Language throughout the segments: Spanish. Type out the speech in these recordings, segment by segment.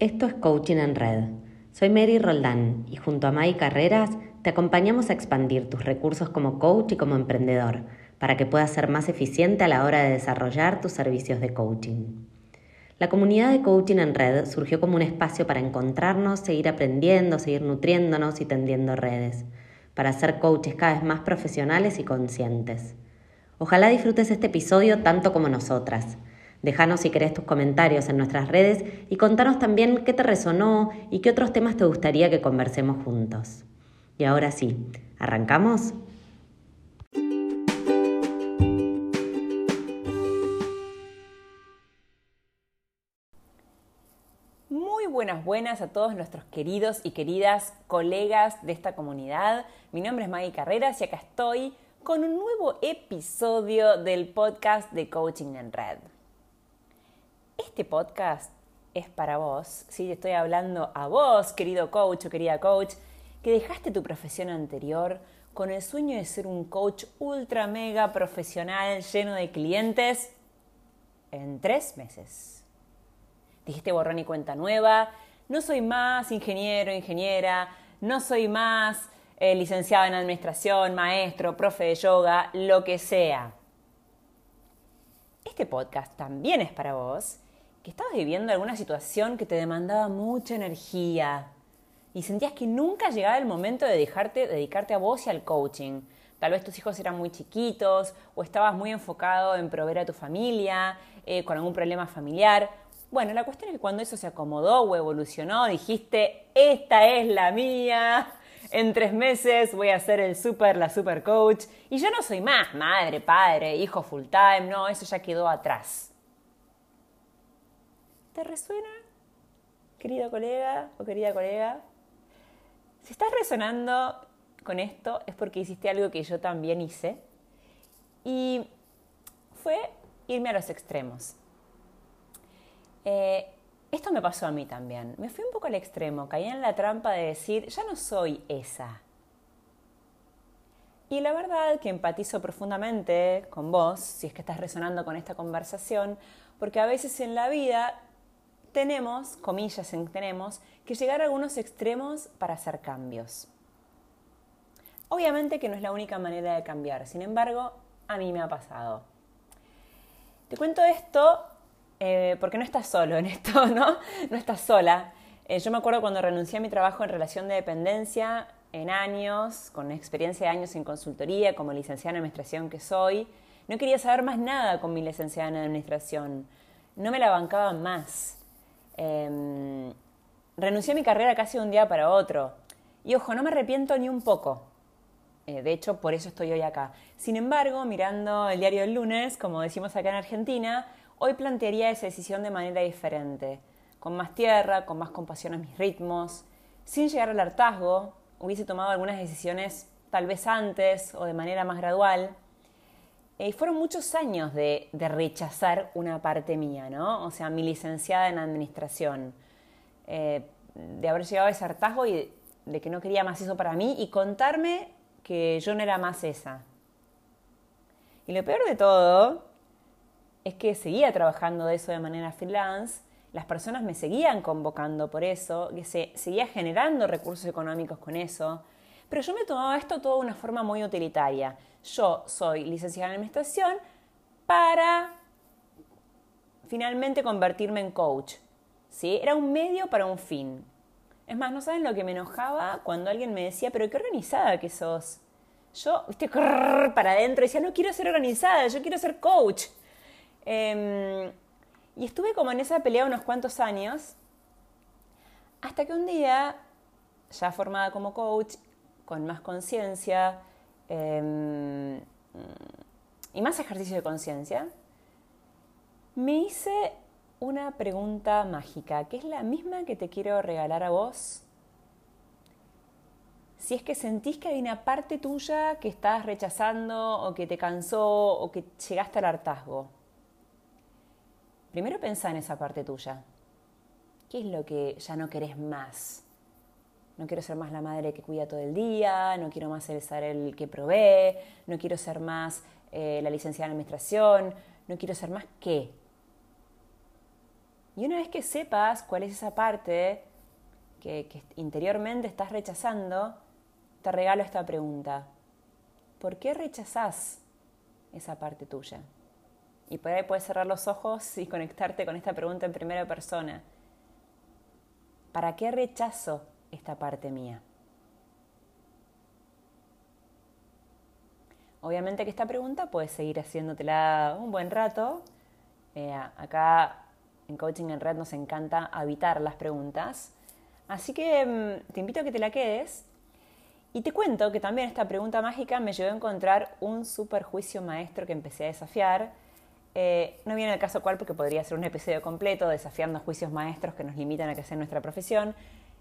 Esto es Coaching en Red. Soy Mary Roldán y junto a Mai Carreras te acompañamos a expandir tus recursos como coach y como emprendedor para que puedas ser más eficiente a la hora de desarrollar tus servicios de coaching. La comunidad de Coaching en Red surgió como un espacio para encontrarnos, seguir aprendiendo, seguir nutriéndonos y tendiendo redes, para ser coaches cada vez más profesionales y conscientes. Ojalá disfrutes este episodio tanto como nosotras. Déjanos si querés tus comentarios en nuestras redes y contanos también qué te resonó y qué otros temas te gustaría que conversemos juntos. Y ahora sí, ¿arrancamos? Muy buenas, buenas a todos nuestros queridos y queridas colegas de esta comunidad. Mi nombre es Maggie Carreras y acá estoy con un nuevo episodio del podcast de Coaching en Red. Este podcast es para vos, ¿sí? Estoy hablando a vos, querido coach o querida coach, que dejaste tu profesión anterior con el sueño de ser un coach ultra mega profesional lleno de clientes en tres meses. Dijiste borrón y cuenta nueva, no soy más ingeniero, ingeniera, no soy más eh, licenciado en administración, maestro, profe de yoga, lo que sea. Este podcast también es para vos estabas viviendo alguna situación que te demandaba mucha energía y sentías que nunca llegaba el momento de dejarte dedicarte a vos y al coaching. Tal vez tus hijos eran muy chiquitos o estabas muy enfocado en proveer a tu familia, eh, con algún problema familiar. Bueno, la cuestión es que cuando eso se acomodó o evolucionó, dijiste, esta es la mía, en tres meses voy a ser el super, la super coach. Y yo no soy más madre, padre, hijo full time, no, eso ya quedó atrás. ¿Te resuena, querido colega o querida colega? Si estás resonando con esto es porque hiciste algo que yo también hice y fue irme a los extremos. Eh, esto me pasó a mí también. Me fui un poco al extremo, caí en la trampa de decir, ya no soy esa. Y la verdad que empatizo profundamente con vos, si es que estás resonando con esta conversación, porque a veces en la vida tenemos, comillas en tenemos, que llegar a algunos extremos para hacer cambios. Obviamente que no es la única manera de cambiar, sin embargo, a mí me ha pasado. Te cuento esto eh, porque no estás solo en esto, ¿no? No estás sola. Eh, yo me acuerdo cuando renuncié a mi trabajo en relación de dependencia en años, con experiencia de años en consultoría, como licenciada en administración que soy, no quería saber más nada con mi licenciada en administración. No me la bancaba más. Em, renuncié a mi carrera casi de un día para otro. Y ojo, no me arrepiento ni un poco. Eh, de hecho, por eso estoy hoy acá. Sin embargo, mirando el diario del lunes, como decimos acá en Argentina, hoy plantearía esa decisión de manera diferente. Con más tierra, con más compasión a mis ritmos, sin llegar al hartazgo, hubiese tomado algunas decisiones tal vez antes o de manera más gradual. Y fueron muchos años de, rechazar una parte mía, ¿no? O sea, mi licenciada en administración. Eh, de haber llegado a ese hartazgo y de, que no quería más eso para mí y contarme que yo no era más esa. Y lo peor de todo es que seguía trabajando de eso de manera freelance, las personas me seguían convocando por eso, que se seguía generando recursos económicos con eso, pero yo me tomaba esto todo de una forma muy utilitaria. Yo soy licenciada en administración para finalmente convertirme en coach. ¿sí? Era un medio para un fin. Es más, no saben lo que me enojaba cuando alguien me decía, pero qué organizada que sos. Yo, viste, para adentro decía, no quiero ser organizada, yo quiero ser coach. Em, y estuve como en esa pelea unos cuantos años, hasta que un día, ya formada como coach, con más conciencia em, y más ejercicio de conciencia, me hice una pregunta mágica, que es la misma que te quiero regalar a vos. Si es que sentís que hay una parte tuya que estás rechazando o que te cansó o que llegaste al hartazgo, primero pensá en esa parte tuya. ¿Qué es lo que ya no querés más? No quiero ser más la madre que cuida todo el día, no quiero más ser el que provee, no quiero ser más eh, la licenciada en administración, no quiero ser más qué. Y una vez que sepas cuál es esa parte que, que interiormente estás rechazando, te regalo esta pregunta. ¿Por qué rechazás esa parte tuya? Y por ahí puedes cerrar los ojos y conectarte con esta pregunta en primera persona. ¿Para qué rechazo esta parte mía? Obviamente que esta pregunta puedes seguir haciéndotela un buen rato. Eh, acá en Coaching en Red nos encanta habitar las preguntas. Así que mm, te invito a que te la quedes. Y te cuento que también esta pregunta mágica me llevó a encontrar un super juicio maestro que empecé a desafiar. Eh, no viene el caso cual porque podría ser un episodio completo desafiando juicios maestros que nos limitan a sea nuestra profesión.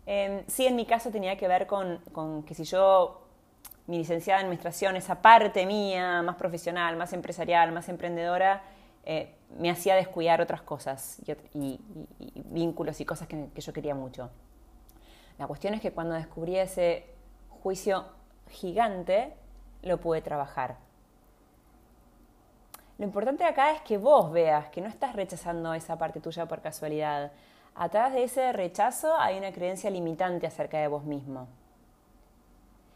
Eh, sí, en mi caso tenía que ver con, que si yo mi licenciada en administración, esa parte mía más profesional, más empresarial, más emprendedora, eh, me hacía descuidar otras cosas y, vínculos y cosas que, que, yo quería mucho. La cuestión es que cuando descubrí ese juicio gigante, lo pude trabajar. Lo importante acá es que vos veas que no estás rechazando esa parte tuya por casualidad. Atrás de ese rechazo hay una creencia limitante acerca de vos mismo.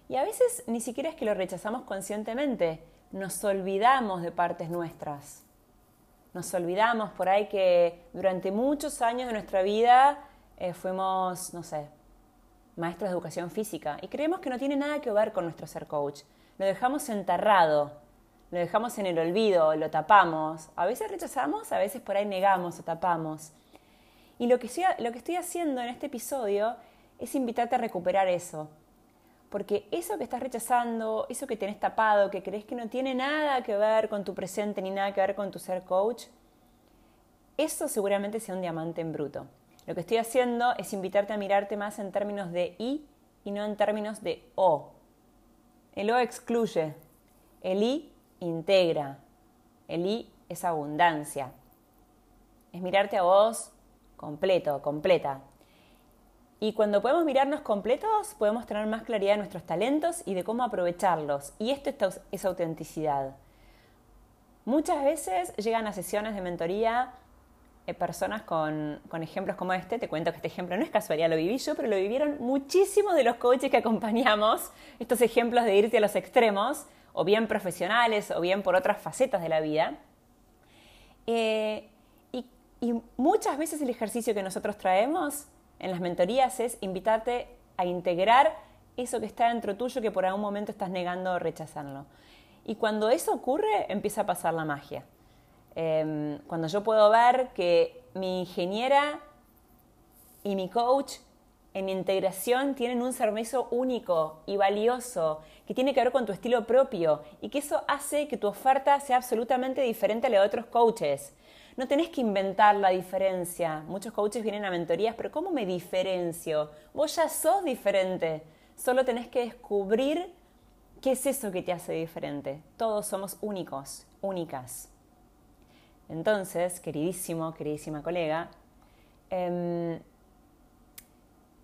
Y a veces ni siquiera es que lo rechazamos conscientemente, nos olvidamos de partes nuestras. Nos olvidamos por ahí que durante muchos años de nuestra vida eh, fuimos, no sé, maestros de educación física y creemos que no tiene nada que ver con nuestro ser coach. Lo dejamos enterrado, lo dejamos en el olvido, lo tapamos. A veces rechazamos, a veces por ahí negamos o tapamos. Y lo que estoy haciendo en este episodio es invitarte a recuperar eso, porque eso que estás rechazando, eso que tenés tapado, que crees que no tiene nada que ver con tu presente ni nada que ver con tu ser coach, eso seguramente sea un diamante en bruto. Lo que estoy haciendo es invitarte a mirarte más en términos de I y no en términos de O. El O excluye, el I integra, el I es abundancia. Es mirarte a vos completo, completa, y cuando podemos mirarnos completos, podemos tener más claridad de nuestros talentos y de cómo aprovecharlos. Y esto es autenticidad. Muchas veces llegan a sesiones de mentoría eh, personas con, con, ejemplos como este. Te cuento que este ejemplo no es casualidad, lo viví yo, pero lo vivieron muchísimos de los coaches que acompañamos. Estos ejemplos de irte a los extremos, o bien profesionales, o bien por otras facetas de la vida. Eh, y, muchas veces el ejercicio que nosotros traemos en las mentorías es invitarte a integrar eso que está dentro tuyo que por algún momento estás negando o rechazando. Y cuando eso ocurre, empieza a pasar la magia. Em, cuando yo puedo ver que mi ingeniera y mi coach en integración tienen un servicio único y valioso que tiene que ver con tu estilo propio y que eso hace que tu oferta sea absolutamente diferente a la de otros coaches. No tenés que inventar la diferencia. Muchos coaches vienen a mentorías, pero ¿cómo me diferencio? Vos ya sos diferente. Solo tenés que descubrir qué es eso que te hace diferente. Todos somos únicos, únicas. Entonces, queridísimo, queridísima colega, em,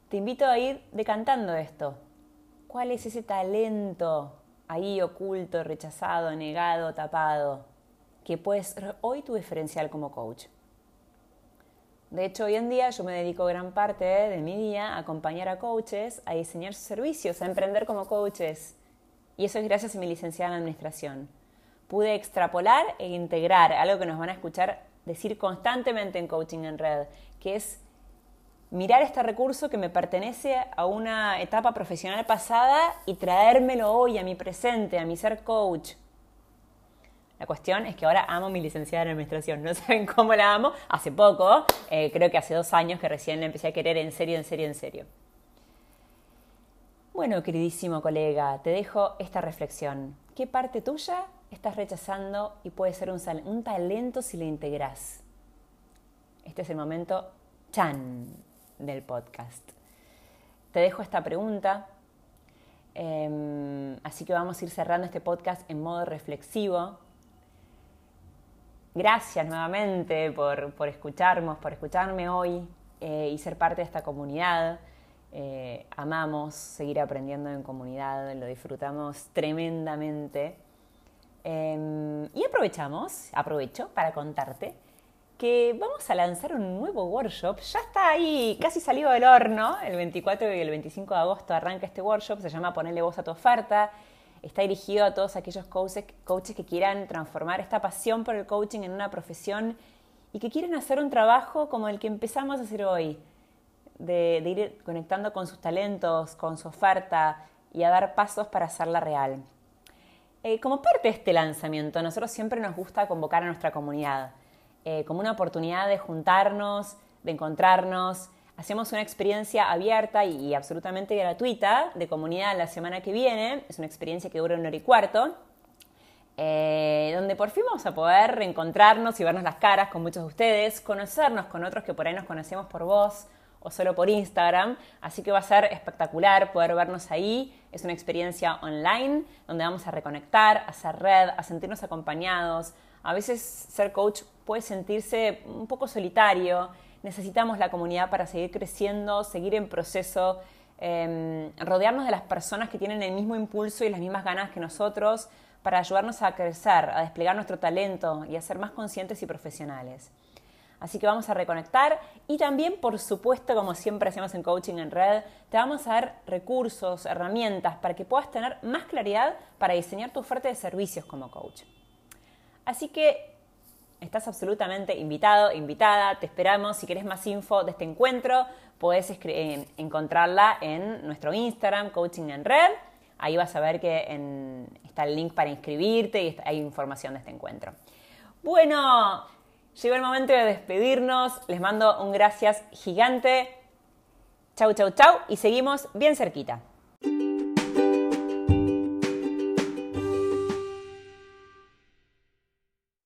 te invito a ir decantando esto. ¿Cuál es ese talento ahí oculto, rechazado, negado, tapado? que puede ser hoy tu diferencial como coach. De hecho, hoy en día yo me dedico gran parte de mi día a acompañar a coaches a diseñar sus servicios, a emprender como coaches. Y eso es gracias a mi licenciada en administración. Pude extrapolar e integrar algo que nos van a escuchar decir constantemente en Coaching en Red, que es mirar este recurso que me pertenece a una etapa profesional pasada y traérmelo hoy a mi presente, a mi ser coach. La cuestión es que ahora amo mi licenciada en administración. No saben cómo la amo. Hace poco, eh, creo que hace dos años que recién la empecé a querer en serio, en serio, en serio. Bueno, queridísimo colega, te dejo esta reflexión. ¿Qué parte tuya estás rechazando y puede ser un, un talento si la integras? Este es el momento chan del podcast. Te dejo esta pregunta. Em, así que vamos a ir cerrando este podcast en modo reflexivo Gracias nuevamente por, por escucharnos, por escucharme hoy eh, y ser parte de esta comunidad. Eh, amamos seguir aprendiendo en comunidad, lo disfrutamos tremendamente. Em, y aprovechamos, aprovecho para contarte que vamos a lanzar un nuevo workshop. Ya está ahí, casi salido del horno. El 24 y el 25 de agosto arranca este workshop. Se llama Ponerle voz a tu oferta. Está dirigido a todos aquellos coaches, coaches que quieran transformar esta pasión por el coaching en una profesión y que quieren hacer un trabajo como el que empezamos a hacer hoy. De, ir conectando con sus talentos, con su oferta y a dar pasos para hacerla real. Eh, como parte de este lanzamiento, nosotros siempre nos gusta convocar a nuestra comunidad. Eh, como una oportunidad de juntarnos, de encontrarnos. Hacemos una experiencia abierta y, absolutamente gratuita de comunidad la semana que viene. Es una experiencia que dura un hora y cuarto. Eh, donde por fin vamos a poder reencontrarnos y vernos las caras con muchos de ustedes, conocernos con otros que por ahí nos conocemos por voz o solo por Instagram. Así que va a ser espectacular poder vernos ahí. Es una experiencia online donde vamos a reconectar, a hacer red, a sentirnos acompañados. A veces ser coach puede sentirse un poco solitario. Necesitamos la comunidad para seguir creciendo, seguir en proceso, em, rodearnos de las personas que tienen el mismo impulso y las mismas ganas que nosotros para ayudarnos a crecer, a desplegar nuestro talento y a ser más conscientes y profesionales. Así que vamos a reconectar y también, por supuesto, como siempre hacemos en Coaching en Red, te vamos a dar recursos, herramientas para que puedas tener más claridad para diseñar tu oferta de servicios como coach. Así que Estás absolutamente invitado, invitada, te esperamos. Si querés más info de este encuentro, puedes encontrarla en nuestro Instagram, Coaching en Red. Ahí vas a ver que está el link para inscribirte y hay información de este encuentro. Bueno, llegó el momento de despedirnos. Les mando un gracias gigante. Chau, chau, chau. Y seguimos bien cerquita.